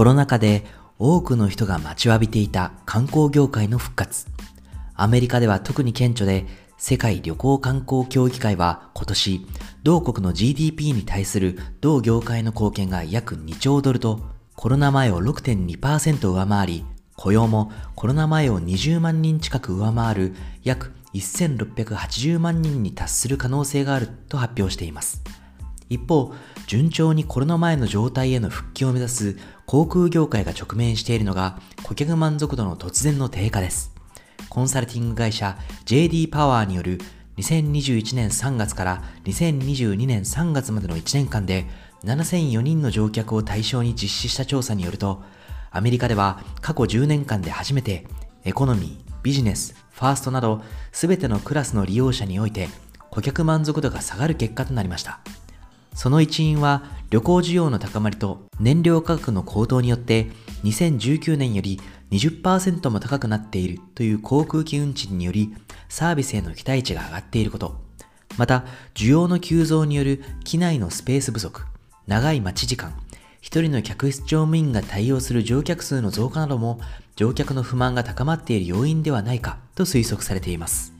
コロナ禍で多くの人が待ちわびていた観光業界の復活。アメリカでは特に顕著で、世界旅行観光協議会は今年、同国の GDP に対する同業界の貢献が約2兆ドルと、コロナ前を6.2%上回り、雇用もコロナ前を20万人近く上回る約1680万人に達する可能性があると発表しています。一方、順調にコロナ前の状態への復帰を目指す航空業界が直面しているのが顧客満足度の突然の低下です。コンサルティング会社 JD パワーによる2021年3月から2022年3月までの1年間で7004人の乗客を対象に実施した調査によると、アメリカでは過去10年間で初めてエコノミー、ビジネス、ファーストなど全てのクラスの利用者において顧客満足度が下がる結果となりました。その一因は旅行需要の高まりと燃料価格の高騰によって2019年より20%も高くなっているという航空機運賃によりサービスへの期待値が上がっていること、また需要の急増による機内のスペース不足、長い待ち時間、一人の客室乗務員が対応する乗客数の増加なども乗客の不満が高まっている要因ではないかと推測されています。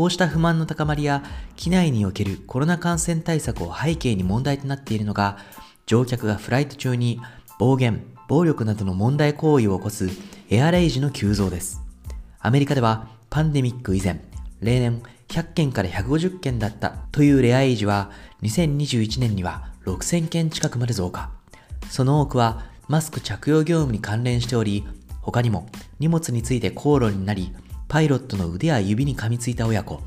こうした不満の高まりや機内におけるコロナ感染対策を背景に問題となっているのが乗客がフライト中に暴言、暴力などの問題行為を起こすエアレイジの急増です。アメリカではパンデミック以前、例年100件から150件だったというレアエイジは2021年には6000件近くまで増加。その多くはマスク着用業務に関連しており、他にも荷物について口論になり、パイロットの腕や指に噛みついた親子、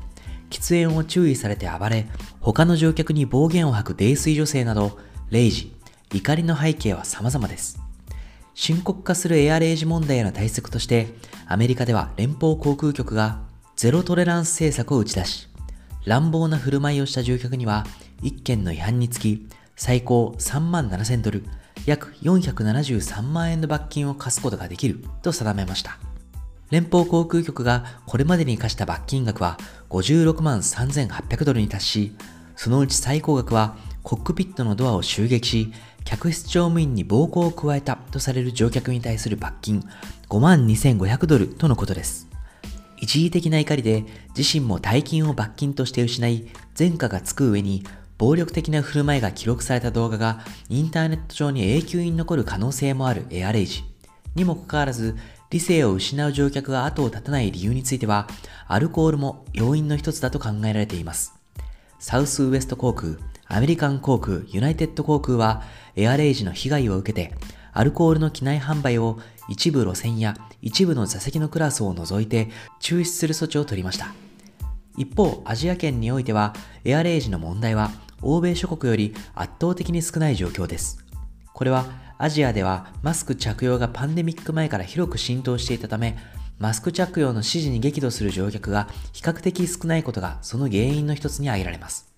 喫煙を注意されて暴れ、他の乗客に暴言を吐く泥酔女性など、レイジ、怒りの背景は様々です。深刻化するエアレイジ問題への対策として、アメリカでは連邦航空局がゼロトレランス政策を打ち出し、乱暴な振る舞いをした乗客には、1件の違反につき、最高3万7000ドル、約473万円の罰金を課すことができると定めました。連邦航空局がこれまでに課した罰金額は56万3800ドルに達し、そのうち最高額はコックピットのドアを襲撃し、客室乗務員に暴行を加えたとされる乗客に対する罰金5万2500ドルとのことです。一時的な怒りで自身も大金を罰金として失い、前科がつく上に暴力的な振る舞いが記録された動画がインターネット上に永久に残る可能性もあるエアレイジ。にもかかわらず、理性を失う乗客が後を絶たない理由については、アルコールも要因の一つだと考えられています。サウスウエスト航空、アメリカン航空、ユナイテッド航空は、エアレイジの被害を受けて、アルコールの機内販売を一部路線や一部の座席のクラスを除いて中止する措置を取りました。一方、アジア圏においては、エアレイジの問題は、欧米諸国より圧倒的に少ない状況です。これはアジアではマスク着用がパンデミック前から広く浸透していたため、マスク着用の指示に激怒する乗客が比較的少ないことがその原因の一つに挙げられます。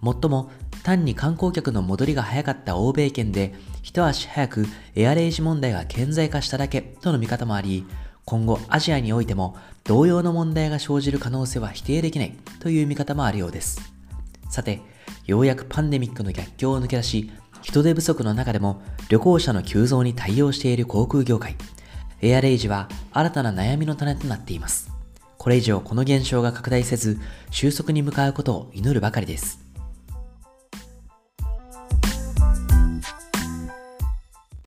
もっとも、単に観光客の戻りが早かった欧米圏で、一足早くエアレイジ問題が顕在化しただけとの見方もあり、今後アジアにおいても同様の問題が生じる可能性は否定できないという見方もあるようです。さて、ようやくパンデミックの逆境を抜け出し、人手不足の中でも旅行者の急増に対応している航空業界。エアレイジは新たな悩みの種となっています。これ以上この現象が拡大せず、収束に向かうことを祈るばかりです。